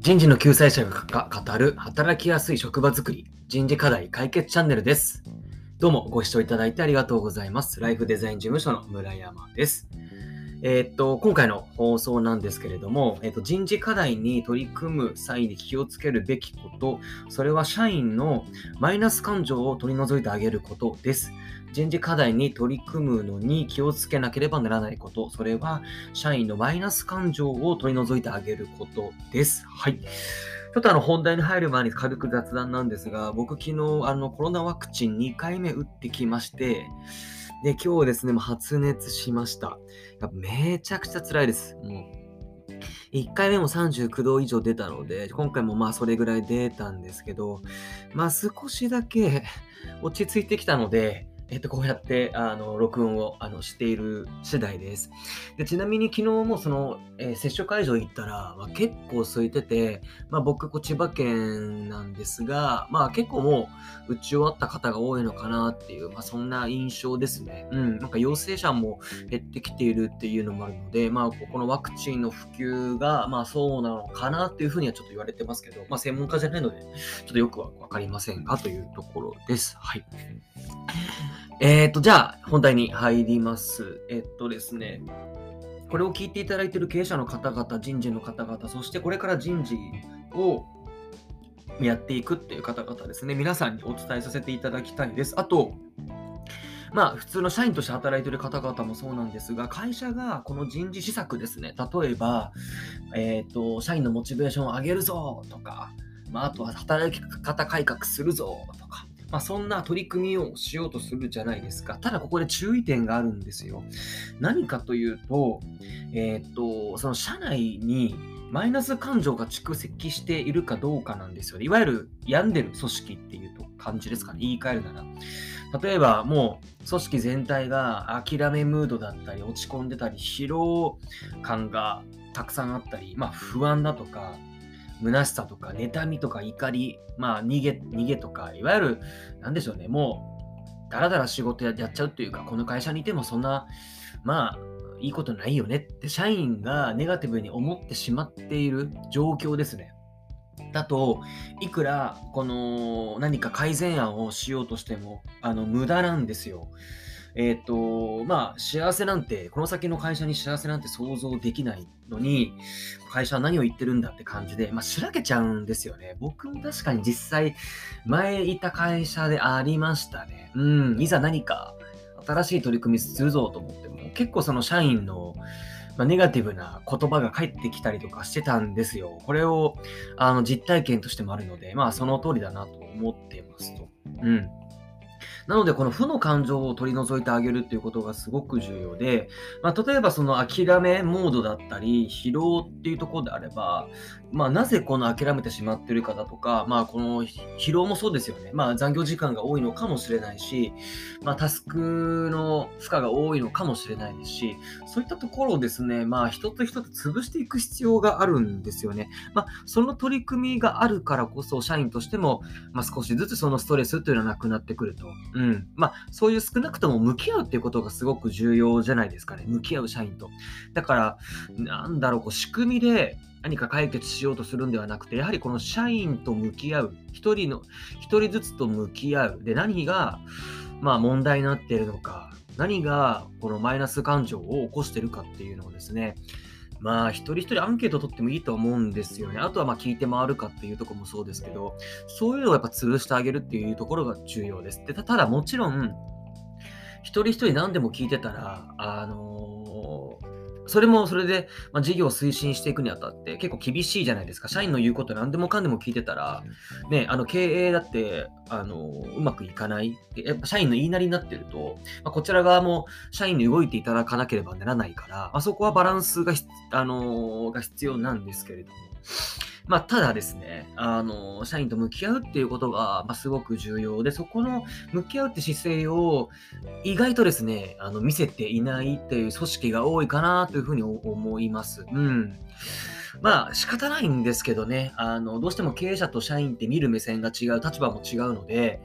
人事の救済者が語る働きやすい職場づくり人事課題解決チャンネルです。どうもご視聴いただいてありがとうございます。ライフデザイン事務所の村山です。えっと、今回の放送なんですけれども、えっと、人事課題に取り組む際に気をつけるべきこと、それは社員のマイナス感情を取り除いてあげることです。人事課題に取り組むのに気をつけなければならないこと、それは社員のマイナス感情を取り除いてあげることです。はい。ちょっとあの本題に入る前に軽く雑談なんですが、僕昨日あのコロナワクチン2回目打ってきまして、で、今日ですね、もう発熱しました。やっぱめちゃくちゃ辛いです。もう。1回目も39度以上出たので、今回もまあそれぐらい出たんですけど、まあ少しだけ落ち着いてきたので、えっと、こうやって、あの、録音を、あの、している次第です。で、ちなみに昨日もその、えー接種会場行ったら、まあ、結構空いてて、まあ僕、こ千葉県なんですが、まあ結構もう打ち終わった方が多いのかなっていう、まあそんな印象ですね。うん、なんか陽性者も減ってきているっていうのもあるので、まあここのワクチンの普及が、まあそうなのかなっていうふうにはちょっと言われてますけど、まあ専門家じゃないので、ちょっとよくはわかりませんがというところです。はい。えっ、と、じゃあ、本題に入ります。えっとですね、これを聞いていただいている経営者の方々、人事の方々、そしてこれから人事をやっていくっていう方々ですね、皆さんにお伝えさせていただきたいです。あと、まあ、普通の社員として働いている方々もそうなんですが、会社がこの人事施策ですね、例えば、えっ、と、社員のモチベーションを上げるぞとか、まあ、あとは働き方改革するぞとか、まあ、そんな取り組みをしようとするじゃないですか。ただここで注意点があるんですよ。何かというと、えーっと、その社内にマイナス感情が蓄積しているかどうかなんですよね。いわゆる病んでる組織っていうと感じですかね。言い換えるなら。例えばもう組織全体が諦めムードだったり落ち込んでたり疲労感がたくさんあったり、まあ不安だとか虚しさとか妬みとか怒り、まあ逃げ、逃げとか、いわゆる、なんでしょうね、もう、だらだら仕事ややっちゃうっていうか、この会社にいてもそんな、まあ、いいことないよねって、社員がネガティブに思ってしまっている状況ですね。だと、いくら、この、何か改善案をしようとしても、あの、無駄なんですよ。えっ、と、まあ、幸せなんて、この先の会社に幸せなんて想像できないのに、会社は何を言ってるんだって感じで、まあ、しらけちゃうんですよね。僕も確かに実際、前いた会社でありましたね。うん、いざ何か新しい取り組みするぞと思っても、結構その社員の、まあ、ネガティブな言葉が返ってきたりとかしてたんですよ。これをあの実体験としてもあるので、まあその通りだなと思ってますと。うん。なので、この負の感情を取り除いてあげるっていうことがすごく重要で、まあ、例えばその諦めモードだったり、疲労っていうところであれば、まあ、なぜこの諦めてしまってるかだとか、まあ、この疲労もそうですよね。まあ、残業時間が多いのかもしれないし、まあ、タスクの負荷が多いのかもしれないですし、そういったところをですね、まあ、一つ一つ潰していく必要があるんですよね。まあ、その取り組みがあるからこそ、社員としても、まあ、少しずつそのストレスというのはなくなってくると。うんまあ、そういう少なくとも向き合うっていうことがすごく重要じゃないですかね。向き合う社員と。だから、なんだろう、こう仕組みで何か解決しようとするんではなくて、やはりこの社員と向き合う。一人の、一人ずつと向き合う。で、何が、まあ問題になっているのか、何がこのマイナス感情を起こしてるかっていうのをですね、まあ、一人一人アンケート取ってもいいと思うんですよね。あとは、まあ、聞いて回るかっていうとこもそうですけど、そういうのをやっぱ潰してあげるっていうところが重要です。でたただ、もちろん、一人一人何でも聞いてたら、あのーそれもそれで、まあ、事業を推進していくにあたって結構厳しいじゃないですか。社員の言うこと何でもかんでも聞いてたら、ね、あの経営だって、あのうまくいかない。でやっぱ社員の言いなりになってると、まあ、こちら側も社員に動いていただかなければならないから、まあ、そこはバランスがひ、あのが必要なんですけれども。まあ、ただですね、あの社員と向き合うっていうことが、まあ、すごく重要で、そこの向き合うって姿勢を意外とですね、あの見せていないっていう組織が多いかなというふうに思います。うん。まあ仕方ないんですけどね、あのどうしても経営者と社員って見る目線が違う、立場も違うので、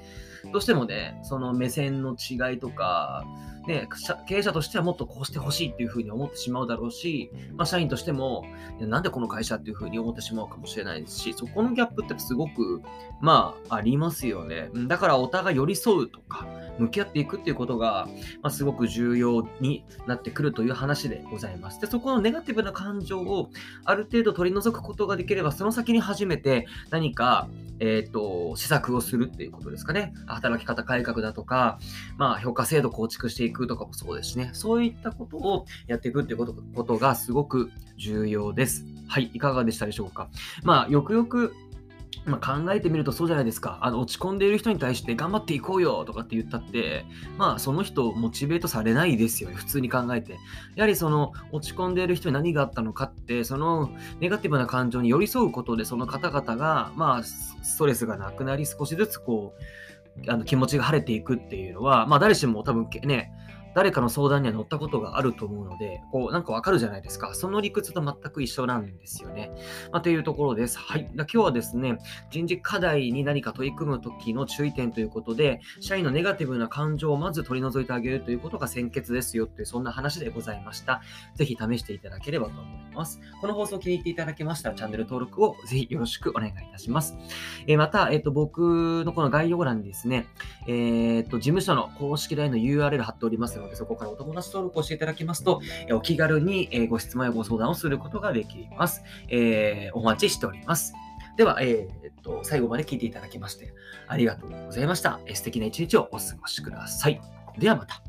どうしてもね、その目線の違いとか、ね、経営者としてはもっとこうしてほしいっていうふうに思ってしまうだろうし、まあ、社員としても、なんでこの会社っていうふうに思ってしまうかもしれないですし、そこのギャップってすごく、まあ、ありますよね。だからお互い寄り添うとか、向き合っていくっていうことが、まあ、すごく重要になってくるという話でございます。で、そこのネガティブな感情をある程度取り除くことができれば、その先に初めて何か、えっ、ー、と、施策をするっていうことですかね。働き方改革だとか、まあ、評価制度構築していくとかもそうですしね。そういったことをやっていくっていうことことがすごく重要です。はい、いかがでしたでしょうか。まあ、よくよくまあ、考えてみるとそうじゃないですか。あの落ち込んでいる人に対して頑張っていこうよとかって言ったって、まあその人モチベートされないですよね。普通に考えて。やはりその落ち込んでいる人に何があったのかって、そのネガティブな感情に寄り添うことでその方々が、まあストレスがなくなり少しずつこう、あの気持ちが晴れていくっていうのは、まあ誰しも多分ね、誰かの相談には乗ったことがあると思うので、こう、なんかわかるじゃないですか。その理屈と全く一緒なんですよね。まあ、というところです。はい。今日はですね、人事課題に何か取り組むときの注意点ということで、社員のネガティブな感情をまず取り除いてあげるということが先決ですよっていう、そんな話でございました。ぜひ試していただければと思います。この放送を気に入っていただけましたら、チャンネル登録をぜひよろしくお願いいたします。えー、また、えっ、ー、と、僕のこの概要欄にですね、えっ、ー、と、事務所の公式 LINE の URL 貼っておりますので、そこからお友達登録をしていただきますと、お気軽にご質問やご相談をすることができます。えー、お待ちしております。では、えー、っと、最後まで聞いていただきまして、ありがとうございました。素敵な一日をお過ごしください。ではまた。